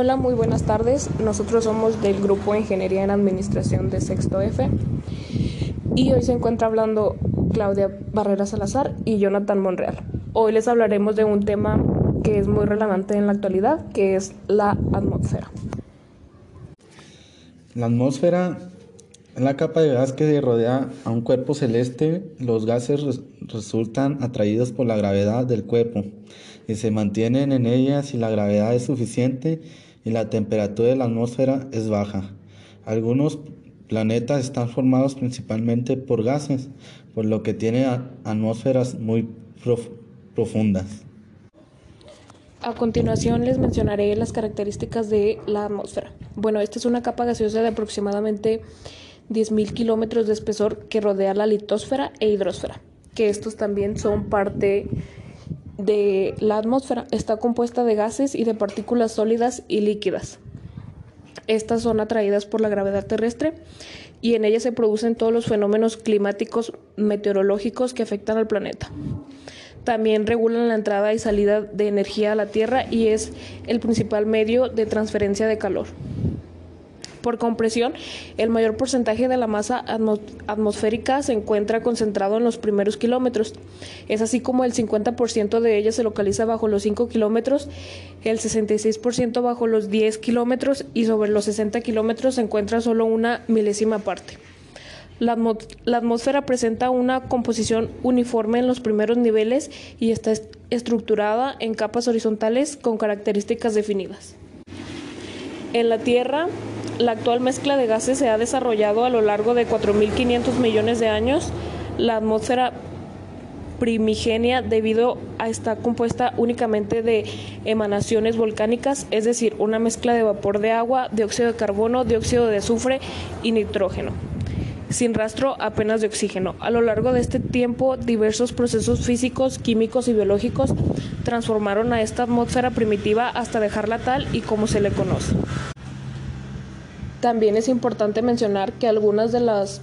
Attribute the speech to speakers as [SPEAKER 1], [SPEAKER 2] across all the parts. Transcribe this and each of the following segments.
[SPEAKER 1] Hola, muy buenas tardes. Nosotros somos del grupo Ingeniería en Administración de Sexto F y hoy se encuentra hablando Claudia Barrera Salazar y Jonathan Monreal. Hoy les hablaremos de un tema que es muy relevante en la actualidad, que es la atmósfera.
[SPEAKER 2] La atmósfera es la capa de gas que rodea a un cuerpo celeste. Los gases resultan atraídos por la gravedad del cuerpo y se mantienen en ella si la gravedad es suficiente y la temperatura de la atmósfera es baja. Algunos planetas están formados principalmente por gases, por lo que tienen atmósferas muy profundas.
[SPEAKER 1] A continuación les mencionaré las características de la atmósfera. Bueno, esta es una capa gaseosa de aproximadamente 10.000 kilómetros de espesor que rodea la litosfera e hidrosfera, que estos también son parte de la atmósfera. Está compuesta de gases y de partículas sólidas y líquidas. Estas son atraídas por la gravedad terrestre y en ellas se producen todos los fenómenos climáticos meteorológicos que afectan al planeta. También regulan la entrada y salida de energía a la Tierra y es el principal medio de transferencia de calor. Por compresión, el mayor porcentaje de la masa atmosférica se encuentra concentrado en los primeros kilómetros. Es así como el 50% de ella se localiza bajo los 5 kilómetros, el 66% bajo los 10 kilómetros y sobre los 60 kilómetros se encuentra solo una milésima parte. La, atmósfera presenta una composición uniforme en los primeros niveles y está estructurada en capas horizontales con características definidas. En la Tierra, la actual mezcla de gases se ha desarrollado a lo largo de 4.500 millones de años. La atmósfera primigenia debido a estar compuesta únicamente de emanaciones volcánicas, es decir, una mezcla de vapor de agua, dióxido de carbono, dióxido de azufre y nitrógeno, sin rastro apenas de oxígeno. A lo largo de este tiempo, diversos procesos físicos, químicos y biológicos transformaron a esta atmósfera primitiva hasta dejarla tal y como se le conoce. También es importante mencionar que algunas de las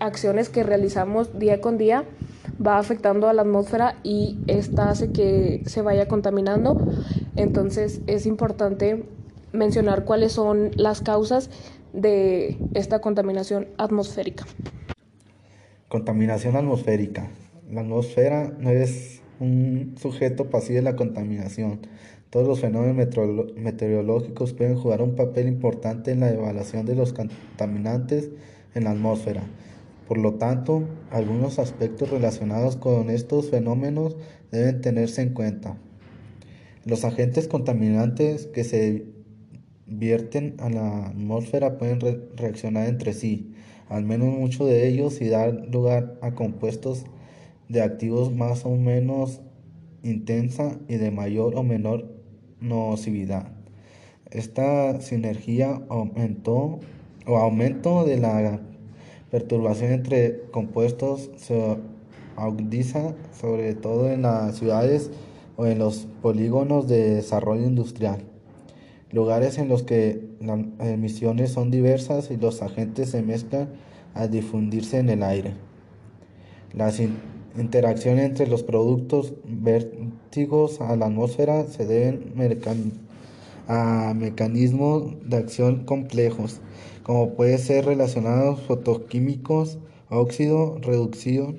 [SPEAKER 1] acciones que realizamos día con día va afectando a la atmósfera y esta hace que se vaya contaminando. Entonces es importante mencionar cuáles son las causas de esta contaminación atmosférica.
[SPEAKER 2] Contaminación atmosférica. La atmósfera no es un sujeto pasivo de la contaminación. Todos los fenómenos meteorológicos pueden jugar un papel importante en la evaluación de los contaminantes en la atmósfera. Por lo tanto, algunos aspectos relacionados con estos fenómenos deben tenerse en cuenta. Los agentes contaminantes que se vierten a la atmósfera pueden reaccionar entre sí, al menos muchos de ellos, y dar lugar a compuestos de activos más o menos intensa y de mayor o menor nocividad. Esta sinergia aumentó o aumento de la perturbación entre compuestos se agudiza sobre todo en las ciudades o en los polígonos de desarrollo industrial, lugares en los que las emisiones son diversas y los agentes se mezclan a difundirse en el aire. Las interacción entre los productos vértigos a la atmósfera se deben a mecanismos de acción complejos, como puede ser relacionados fotoquímicos, óxido, reducción,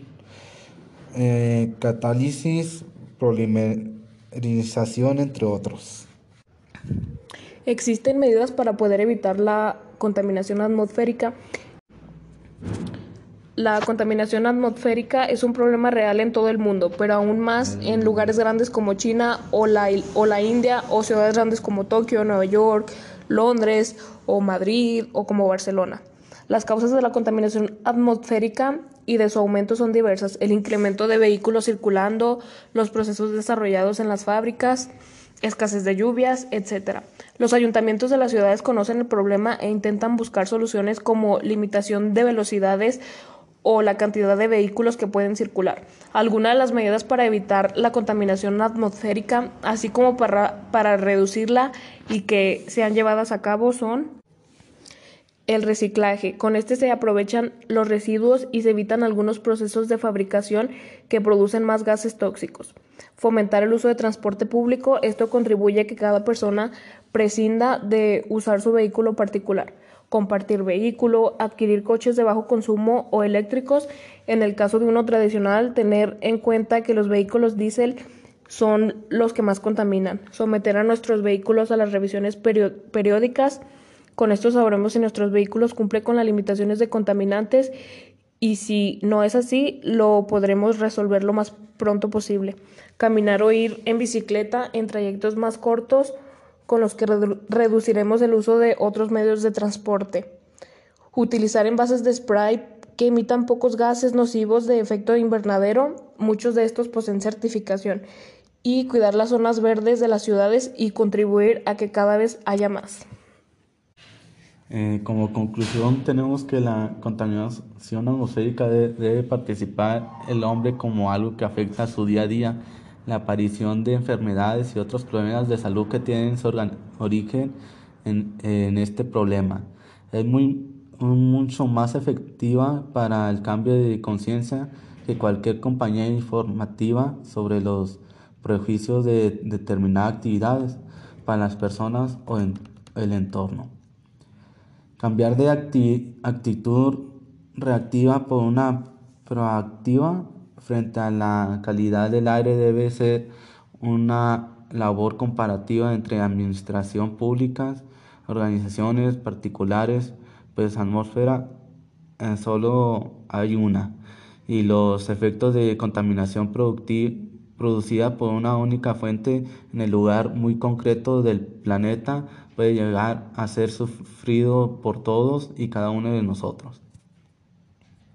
[SPEAKER 2] eh, catálisis, polimerización, entre otros.
[SPEAKER 1] Existen medidas para poder evitar la contaminación atmosférica la contaminación atmosférica es un problema real en todo el mundo, pero aún más en lugares grandes como China o la, o la India o ciudades grandes como Tokio, Nueva York, Londres o Madrid o como Barcelona. Las causas de la contaminación atmosférica y de su aumento son diversas. El incremento de vehículos circulando, los procesos desarrollados en las fábricas, escasez de lluvias, etc. Los ayuntamientos de las ciudades conocen el problema e intentan buscar soluciones como limitación de velocidades o la cantidad de vehículos que pueden circular. Algunas de las medidas para evitar la contaminación atmosférica, así como para, para reducirla y que sean llevadas a cabo son el reciclaje. Con este se aprovechan los residuos y se evitan algunos procesos de fabricación que producen más gases tóxicos. Fomentar el uso de transporte público. Esto contribuye a que cada persona prescinda de usar su vehículo particular. Compartir vehículo, adquirir coches de bajo consumo o eléctricos. En el caso de uno tradicional, tener en cuenta que los vehículos diésel son los que más contaminan. Someter a nuestros vehículos a las revisiones periódicas. Con esto sabremos si nuestros vehículos cumplen con las limitaciones de contaminantes y si no es así, lo podremos resolver lo más pronto posible. Caminar o ir en bicicleta en trayectos más cortos con los que reduciremos el uso de otros medios de transporte. Utilizar envases de spray que emitan pocos gases nocivos de efecto invernadero, muchos de estos poseen certificación, y cuidar las zonas verdes de las ciudades y contribuir a que cada vez haya más.
[SPEAKER 2] Eh, como conclusión tenemos que la contaminación atmosférica debe, participar el hombre como algo que afecta a su día a día, la aparición de enfermedades y otros problemas de salud que tienen su origen en, este problema. Es muy, mucho más efectiva para el cambio de conciencia que cualquier compañía informativa sobre los prejuicios de determinadas actividades para las personas o en el entorno. Cambiar de actitud reactiva por una proactiva frente a la calidad del aire debe ser una labor comparativa entre administración públicas, organizaciones particulares, pues atmósfera eh, solo hay una y los efectos de contaminación producida por una única fuente en el lugar muy concreto del planeta puede llegar a ser sufrido por todos y cada uno de nosotros.